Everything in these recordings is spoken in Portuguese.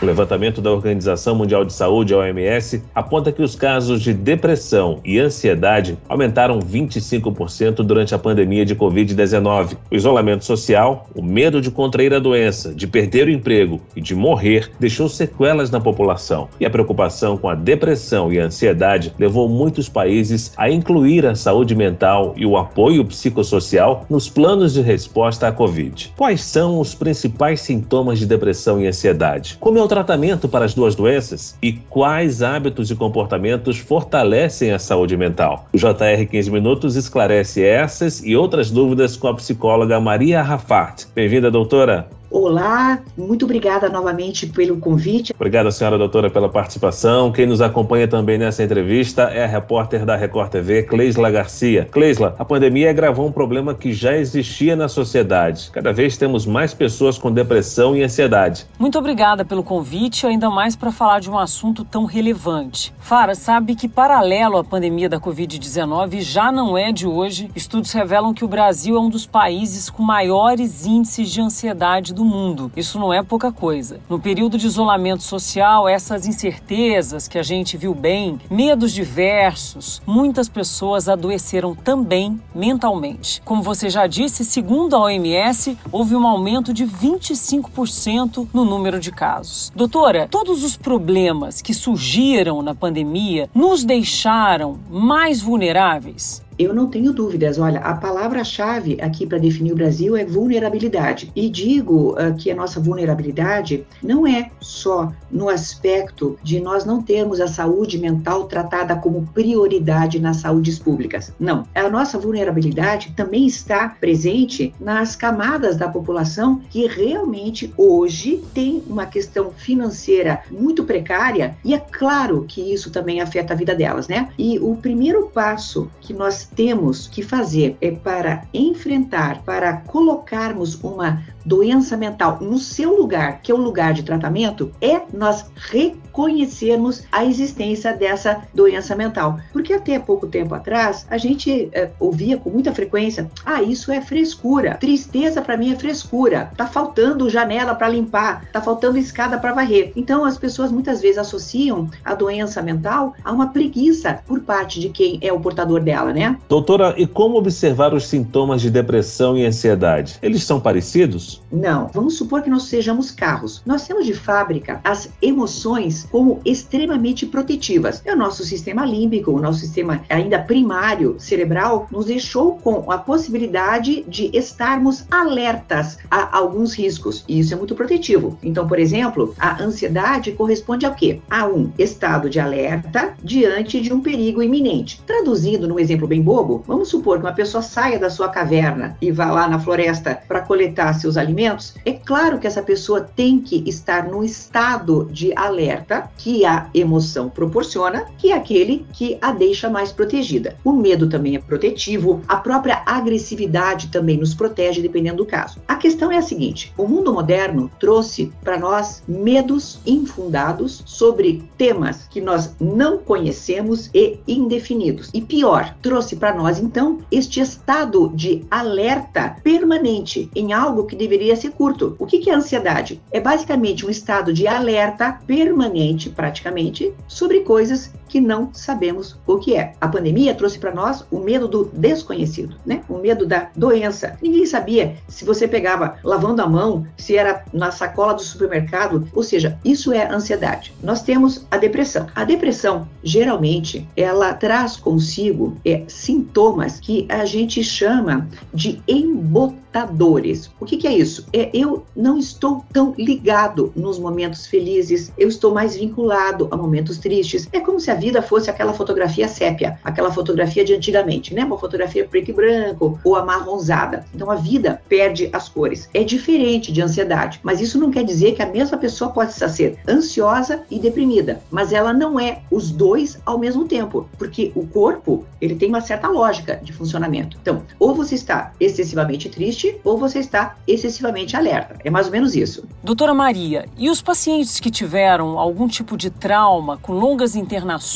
O levantamento da Organização Mundial de Saúde, a OMS, aponta que os casos de depressão e ansiedade aumentaram 25% durante a pandemia de Covid-19. O isolamento social, o medo de contrair a doença, de perder o emprego e de morrer deixou sequelas na população. E a preocupação com a depressão e a ansiedade levou muitos países a incluir a saúde mental e o apoio psicossocial nos planos de resposta à Covid. Quais são os principais sintomas de depressão e ansiedade? Como é o tratamento para as duas doenças e quais hábitos e comportamentos fortalecem a saúde mental. O JR 15 Minutos esclarece essas e outras dúvidas com a psicóloga Maria Rafart. Bem-vinda, doutora. Olá, muito obrigada novamente pelo convite. Obrigado, senhora doutora, pela participação. Quem nos acompanha também nessa entrevista é a repórter da Record TV, Cleisla Garcia. Cleisla, a pandemia agravou um problema que já existia na sociedade. Cada vez temos mais pessoas com depressão e ansiedade. Muito obrigada pelo convite, ainda mais para falar de um assunto tão relevante. Fara, sabe que paralelo à pandemia da Covid-19 já não é de hoje. Estudos revelam que o Brasil é um dos países com maiores índices de ansiedade do mundo. Isso não é pouca coisa. No período de isolamento social, essas incertezas que a gente viu bem, medos diversos, muitas pessoas adoeceram também mentalmente. Como você já disse, segundo a OMS, houve um aumento de 25% no número de casos. Doutora, todos os problemas que surgiram na pandemia nos deixaram mais vulneráveis? Eu não tenho dúvidas. Olha, a palavra-chave aqui para definir o Brasil é vulnerabilidade. E digo uh, que a nossa vulnerabilidade não é só no aspecto de nós não termos a saúde mental tratada como prioridade nas saúdes públicas. Não. A nossa vulnerabilidade também está presente nas camadas da população que realmente hoje tem uma questão financeira muito precária e é claro que isso também afeta a vida delas, né? E o primeiro passo que nós temos que fazer é para enfrentar, para colocarmos uma doença mental no seu lugar, que é o lugar de tratamento, é nós reconhecermos a existência dessa doença mental. Porque até pouco tempo atrás, a gente é, ouvia com muita frequência: ah, isso é frescura. Tristeza para mim é frescura. Tá faltando janela para limpar, tá faltando escada para varrer. Então, as pessoas muitas vezes associam a doença mental a uma preguiça por parte de quem é o portador dela, né? Doutora, e como observar os sintomas de depressão e ansiedade? Eles são parecidos? Não. Vamos supor que nós sejamos carros. Nós temos de fábrica as emoções como extremamente protetivas. É o nosso sistema límbico, o nosso sistema ainda primário cerebral nos deixou com a possibilidade de estarmos alertas a alguns riscos. E isso é muito protetivo. Então, por exemplo, a ansiedade corresponde ao quê? A um estado de alerta diante de um perigo iminente. Traduzindo num exemplo bem bobo, vamos supor que uma pessoa saia da sua caverna e vá lá na floresta para coletar seus alimentos. É claro que essa pessoa tem que estar no estado de alerta que a emoção proporciona, que é aquele que a deixa mais protegida. O medo também é protetivo, a própria agressividade também nos protege, dependendo do caso. A questão é a seguinte: o mundo moderno trouxe para nós medos infundados sobre temas que nós não conhecemos e indefinidos. E pior, trouxe para nós, então, este estado de alerta permanente em algo que deveria ser curto. O que é ansiedade? É basicamente um estado de alerta permanente, praticamente, sobre coisas que não sabemos o que é. A pandemia trouxe para nós o medo do desconhecido, né? O medo da doença. Ninguém sabia se você pegava lavando a mão, se era na sacola do supermercado, ou seja, isso é ansiedade. Nós temos a depressão. A depressão, geralmente, ela traz consigo é, sintomas que a gente chama de embotadores. O que, que é isso? É eu não estou tão ligado nos momentos felizes, eu estou mais vinculado a momentos tristes. É como se a vida fosse aquela fotografia sépia, aquela fotografia de antigamente, né? Uma fotografia preto e branco ou amarronzada. Então a vida perde as cores. É diferente de ansiedade, mas isso não quer dizer que a mesma pessoa pode ser ansiosa e deprimida, mas ela não é os dois ao mesmo tempo, porque o corpo, ele tem uma certa lógica de funcionamento. Então, ou você está excessivamente triste ou você está excessivamente alerta. É mais ou menos isso. Doutora Maria, e os pacientes que tiveram algum tipo de trauma, com longas internações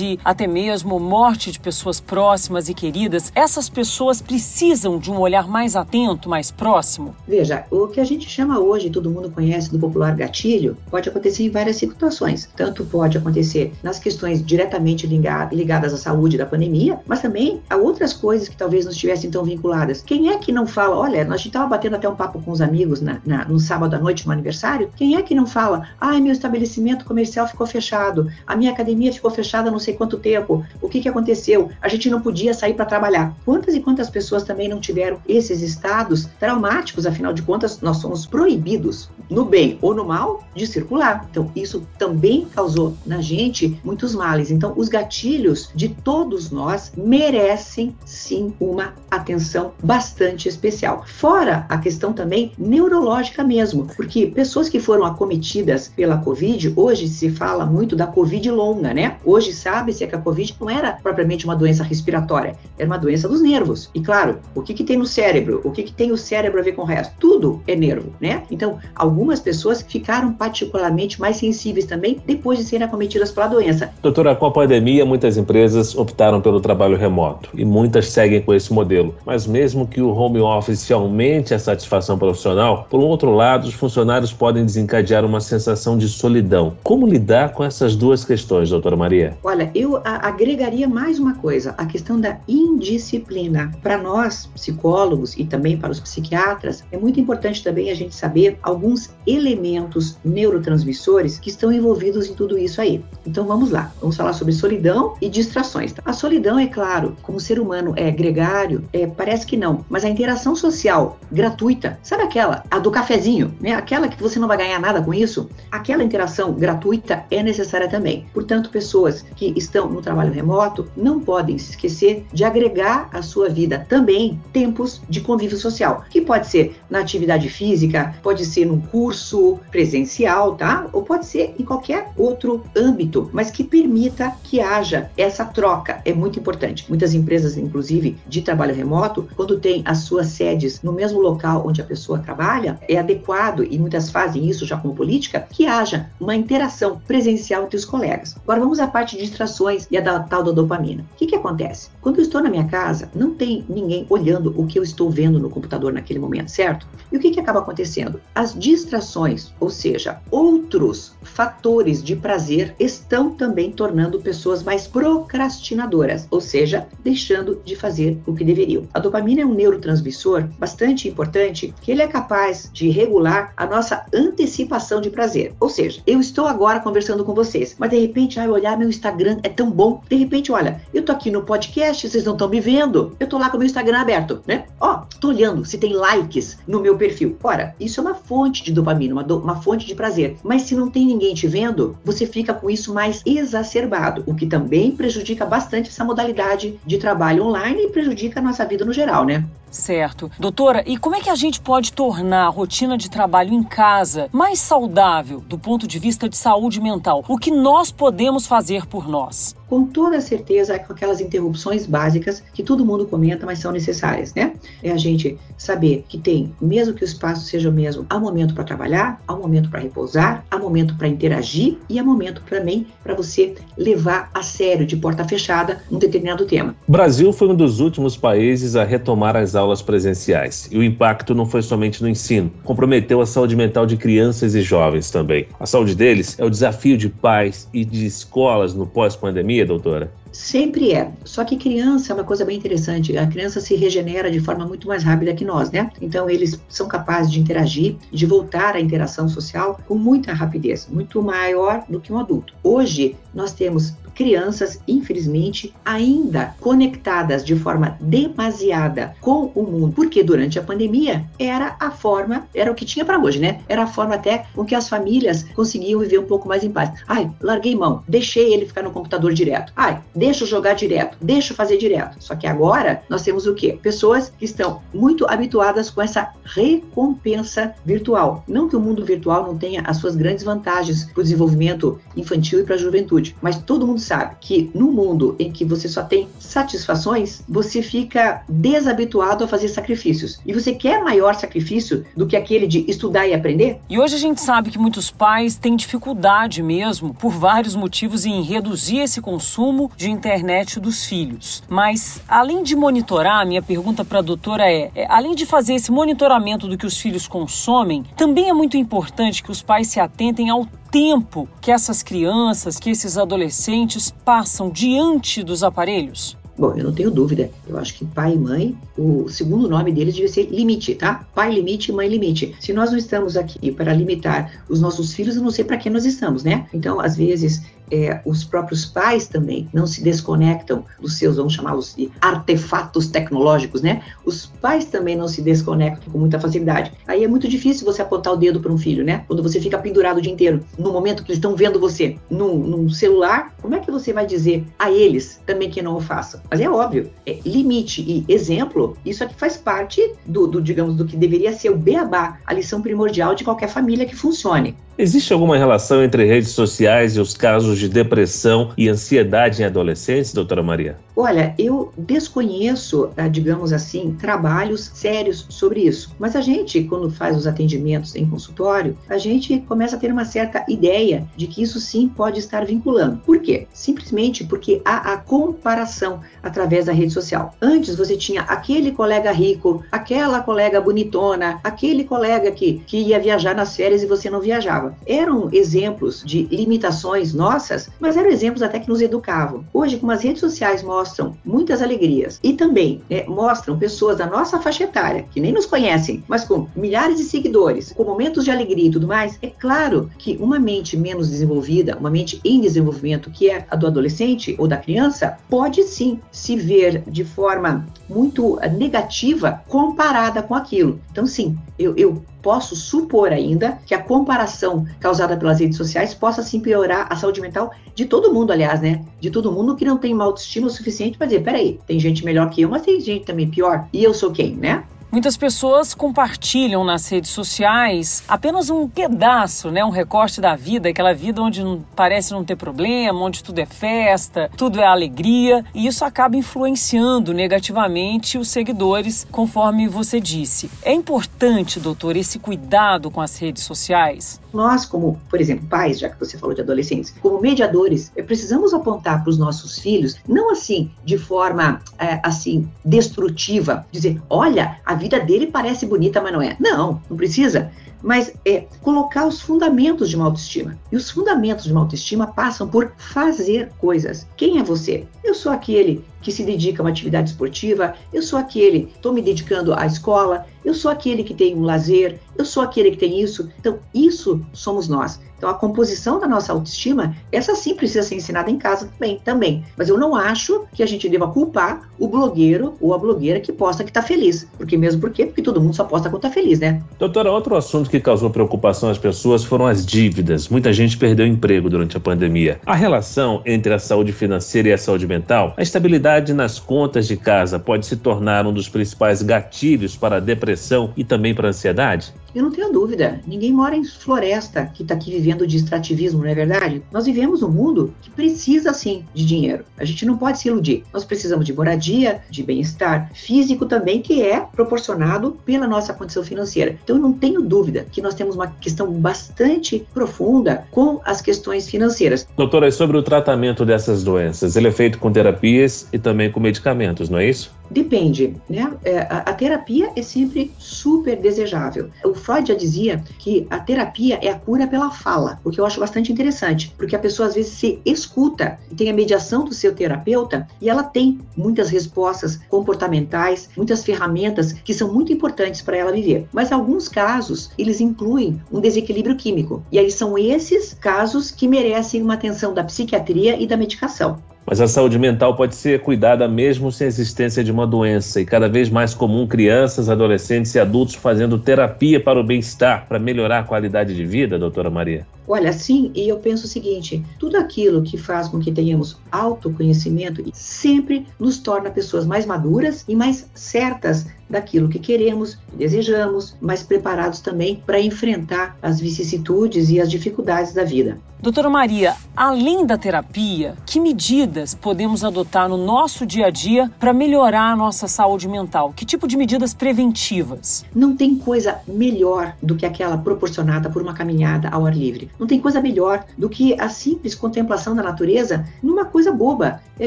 e até mesmo morte de pessoas próximas e queridas, essas pessoas precisam de um olhar mais atento, mais próximo? Veja, o que a gente chama hoje, todo mundo conhece do popular gatilho, pode acontecer em várias situações. Tanto pode acontecer nas questões diretamente ligadas à saúde da pandemia, mas também a outras coisas que talvez não estivessem tão vinculadas. Quem é que não fala, olha, nós estava batendo até um papo com os amigos na, na, no sábado à noite no aniversário, quem é que não fala, ai, meu estabelecimento comercial ficou fechado, a minha academia ficou fechada não sei quanto tempo, o que, que aconteceu? A gente não podia sair para trabalhar. Quantas e quantas pessoas também não tiveram esses estados traumáticos, afinal de contas, nós somos proibidos, no bem ou no mal, de circular. Então, isso também causou na gente muitos males. Então, os gatilhos de todos nós merecem sim uma atenção bastante especial. Fora a questão também neurológica mesmo, porque pessoas que foram acometidas pela Covid, hoje se fala muito da Covid longa, né? Hoje sabe-se que a Covid não era propriamente uma doença respiratória, era uma doença dos nervos. E claro, o que, que tem no cérebro? O que, que tem o cérebro a ver com o resto? Tudo é nervo, né? Então, algumas pessoas ficaram particularmente mais sensíveis também depois de serem acometidas pela doença. Doutora, com a pandemia, muitas empresas optaram pelo trabalho remoto e muitas seguem com esse modelo. Mas mesmo que o home office aumente a satisfação profissional, por um outro lado, os funcionários podem desencadear uma sensação de solidão. Como lidar com essas duas questões, doutora Maria? Olha, eu agregaria mais uma coisa, a questão da indisciplina. Para nós, psicólogos e também para os psiquiatras, é muito importante também a gente saber alguns elementos neurotransmissores que estão envolvidos em tudo isso aí. Então vamos lá, vamos falar sobre solidão e distrações. A solidão, é claro, como ser humano é gregário, é, parece que não, mas a interação social gratuita, sabe aquela, a do cafezinho, né? Aquela que você não vai ganhar nada com isso, aquela interação gratuita é necessária também. Portanto, pessoas que estão no trabalho remoto não podem se esquecer de agregar à sua vida também tempos de convívio social, que pode ser na atividade física, pode ser num curso presencial, tá? Ou pode ser em qualquer outro âmbito, mas que permita que haja essa troca. É muito importante. Muitas empresas, inclusive, de trabalho remoto, quando tem as suas sedes no mesmo local onde a pessoa trabalha, é adequado, e muitas fazem isso já como política, que haja uma interação presencial entre os colegas. Agora vamos à parte de distrações e a da tal da dopamina. O que, que acontece? Quando eu estou na minha casa, não tem ninguém olhando o que eu estou vendo no computador naquele momento, certo? E o que, que acaba acontecendo? As distrações, ou seja, outros fatores de prazer, estão também tornando pessoas mais procrastinadoras, ou seja, deixando de fazer o que deveriam. A dopamina é um neurotransmissor bastante importante que ele é capaz de regular a nossa antecipação de prazer. Ou seja, eu estou agora conversando com vocês, mas de repente, ai, olhar meu Instagram é tão bom. De repente, olha, eu tô aqui no podcast, vocês não estão me vendo. Eu tô lá com o meu Instagram aberto, né? Ó, tô olhando se tem likes no meu perfil. Ora, isso é uma fonte de dopamina, uma, do, uma fonte de prazer. Mas se não tem ninguém te vendo, você fica com isso mais exacerbado, o que também prejudica bastante essa modalidade de trabalho online e prejudica a nossa vida no geral, né? Certo. Doutora, e como é que a gente pode tornar a rotina de trabalho em casa mais saudável do ponto de vista de saúde mental? O que nós podemos fazer por nós? Com toda certeza, com aquelas interrupções básicas que todo mundo comenta, mas são necessárias, né? É a gente saber que tem, mesmo que o espaço seja o mesmo, há momento para trabalhar, há momento para repousar, há momento para interagir e há momento também para você levar a sério, de porta fechada, um determinado tema. Brasil foi um dos últimos países a retomar as aulas presenciais. E o impacto não foi somente no ensino, comprometeu a saúde mental de crianças e jovens também. A saúde deles é o desafio de pais e de escolas no pós-pandemia, doutora? Sempre é. Só que criança é uma coisa bem interessante. A criança se regenera de forma muito mais rápida que nós, né? Então, eles são capazes de interagir, de voltar à interação social com muita rapidez, muito maior do que um adulto. Hoje, nós temos crianças, infelizmente, ainda conectadas de forma demasiada com o mundo, porque durante a pandemia era a forma, era o que tinha para hoje, né? Era a forma até com que as famílias conseguiam viver um pouco mais em paz. Ai, larguei mão, deixei ele ficar no computador direto. Ai, deixa eu jogar direto, deixa eu fazer direto. Só que agora nós temos o quê? Pessoas que estão muito habituadas com essa recompensa virtual. Não que o mundo virtual não tenha as suas grandes vantagens para o desenvolvimento infantil e para a juventude, mas todo mundo sabe que no mundo em que você só tem satisfações, você fica desabituado a fazer sacrifícios. E você quer maior sacrifício do que aquele de estudar e aprender? E hoje a gente sabe que muitos pais têm dificuldade mesmo, por vários motivos, em reduzir esse consumo de internet dos filhos. Mas, além de monitorar, minha pergunta para a doutora é, é: além de fazer esse monitoramento do que os filhos consomem, também é muito importante que os pais se atentem ao tempo que essas crianças, que esses adolescentes passam diante dos aparelhos? Bom, eu não tenho dúvida. Eu acho que pai e mãe, o segundo nome deles devia ser limite, tá? Pai limite, mãe limite. Se nós não estamos aqui para limitar os nossos filhos, eu não sei para que nós estamos, né? Então, às vezes, é, os próprios pais também não se desconectam dos seus, vamos chamá-los de artefatos tecnológicos, né? Os pais também não se desconectam com muita facilidade. Aí é muito difícil você apontar o dedo para um filho, né? Quando você fica pendurado o dia inteiro, no momento que eles estão vendo você num, num, celular, como é que você vai dizer a eles também que não o façam? Mas é óbvio, é, limite e exemplo, isso aqui faz parte do, do, digamos, do que deveria ser o beabá, a lição primordial de qualquer família que funcione. Existe alguma relação entre redes sociais e os casos de depressão e ansiedade em adolescentes, doutora Maria? Olha, eu desconheço, ah, digamos assim, trabalhos sérios sobre isso. Mas a gente, quando faz os atendimentos em consultório, a gente começa a ter uma certa ideia de que isso sim pode estar vinculando. Por quê? Simplesmente porque há a comparação através da rede social. Antes você tinha aquele colega rico, aquela colega bonitona, aquele colega que, que ia viajar nas férias e você não viajava eram exemplos de limitações nossas, mas eram exemplos até que nos educavam. Hoje, como as redes sociais mostram muitas alegrias e também né, mostram pessoas da nossa faixa etária, que nem nos conhecem, mas com milhares de seguidores, com momentos de alegria e tudo mais, é claro que uma mente menos desenvolvida, uma mente em desenvolvimento, que é a do adolescente ou da criança, pode sim se ver de forma muito negativa comparada com aquilo. Então, sim, eu, eu posso supor ainda que a comparação causada pelas redes sociais possa sim piorar a saúde mental de todo mundo, aliás, né? De todo mundo que não tem uma autoestima suficiente para dizer, peraí, tem gente melhor que eu, mas tem gente também pior. E eu sou quem, né? Muitas pessoas compartilham nas redes sociais apenas um pedaço, né, um recorte da vida, aquela vida onde não, parece não ter problema, onde tudo é festa, tudo é alegria, e isso acaba influenciando negativamente os seguidores, conforme você disse. É importante, doutor, esse cuidado com as redes sociais? Nós, como, por exemplo, pais, já que você falou de adolescentes, como mediadores, eh, precisamos apontar para os nossos filhos, não assim, de forma, é, assim, destrutiva, dizer, olha, a vida dele parece bonita, mas não é. Não, não precisa mas é colocar os fundamentos de uma autoestima. E os fundamentos de uma autoestima passam por fazer coisas. Quem é você? Eu sou aquele que se dedica a uma atividade esportiva, eu sou aquele que estou me dedicando à escola, eu sou aquele que tem um lazer, eu sou aquele que tem isso. Então, isso somos nós. Então, a composição da nossa autoestima, essa sim precisa ser ensinada em casa também, também. Mas eu não acho que a gente deva culpar o blogueiro ou a blogueira que posta que está feliz. Porque mesmo porque, porque todo mundo só posta quando está feliz, né? Doutora, outro assunto que causou preocupação às pessoas foram as dívidas. Muita gente perdeu emprego durante a pandemia. A relação entre a saúde financeira e a saúde mental, a estabilidade nas contas de casa pode se tornar um dos principais gatilhos para a depressão e também para ansiedade? Eu não tenho dúvida. Ninguém mora em floresta que está aqui vivendo de extrativismo, não é verdade? Nós vivemos um mundo que precisa, sim, de dinheiro. A gente não pode se iludir. Nós precisamos de moradia, de bem-estar físico também, que é proporcionado pela nossa condição financeira. Então, eu não tenho dúvida que nós temos uma questão bastante profunda com as questões financeiras. Doutora, sobre o tratamento dessas doenças, ele é feito com terapias e também com medicamentos, não é isso? Depende, né? É, a, a, terapia é sempre super desejável. O Freud já dizia que a terapia é a cura pela fala, o que eu acho bastante interessante, porque a pessoa às vezes se escuta, tem a mediação do seu terapeuta e ela tem muitas respostas comportamentais, muitas ferramentas que são muito importantes para ela viver. Mas alguns casos, eles incluem um desequilíbrio químico. E aí são esses casos que merecem uma atenção da psiquiatria e da medicação. Mas a saúde mental pode ser cuidada mesmo sem a existência de uma doença, e cada vez mais comum crianças, adolescentes e adultos fazendo terapia para o bem-estar, para melhorar a qualidade de vida, doutora Maria? Olha, sim, e eu penso o seguinte: tudo aquilo que faz com que tenhamos autoconhecimento sempre nos torna pessoas mais maduras e mais certas daquilo que queremos, desejamos, mas preparados também para enfrentar as vicissitudes e as dificuldades da vida. Doutora Maria, além da terapia, que medidas podemos adotar no nosso dia a dia para melhorar a nossa saúde mental? Que tipo de medidas preventivas? Não tem coisa melhor do que aquela proporcionada por uma caminhada ao ar livre. Não tem coisa melhor do que a simples contemplação da natureza numa coisa boba. É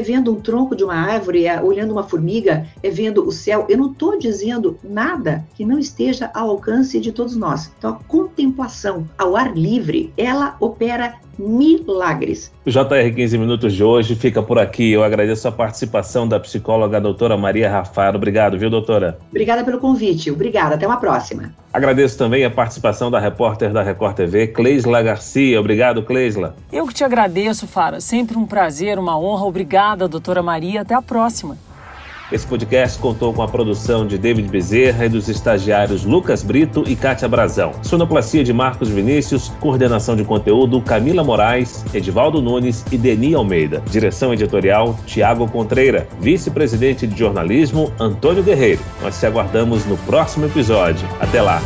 vendo um tronco de uma árvore, é olhando uma formiga, é vendo o céu. Eu não estou dizendo nada que não esteja ao alcance de todos nós. Então, a contemplação ao ar livre, ela opera milagres. O JR 15 Minutos de hoje fica por aqui. Eu agradeço a participação da psicóloga doutora Maria Rafaro. Obrigado, viu, doutora? Obrigada pelo convite. Obrigada. Até uma próxima. Agradeço também a participação da repórter da Record TV, Cleisla Garcia. Obrigado, Cleisla. Eu que te agradeço, Fara. Sempre um prazer, uma honra. Obrigada, doutora Maria. Até a próxima. Esse podcast contou com a produção de David Bezerra e dos estagiários Lucas Brito e Kátia Brazão. Sonoplastia de Marcos Vinícius, coordenação de conteúdo Camila Moraes, Edivaldo Nunes e Deni Almeida. Direção editorial Tiago Contreira. Vice-presidente de jornalismo Antônio Guerreiro. Nós te aguardamos no próximo episódio. Até lá!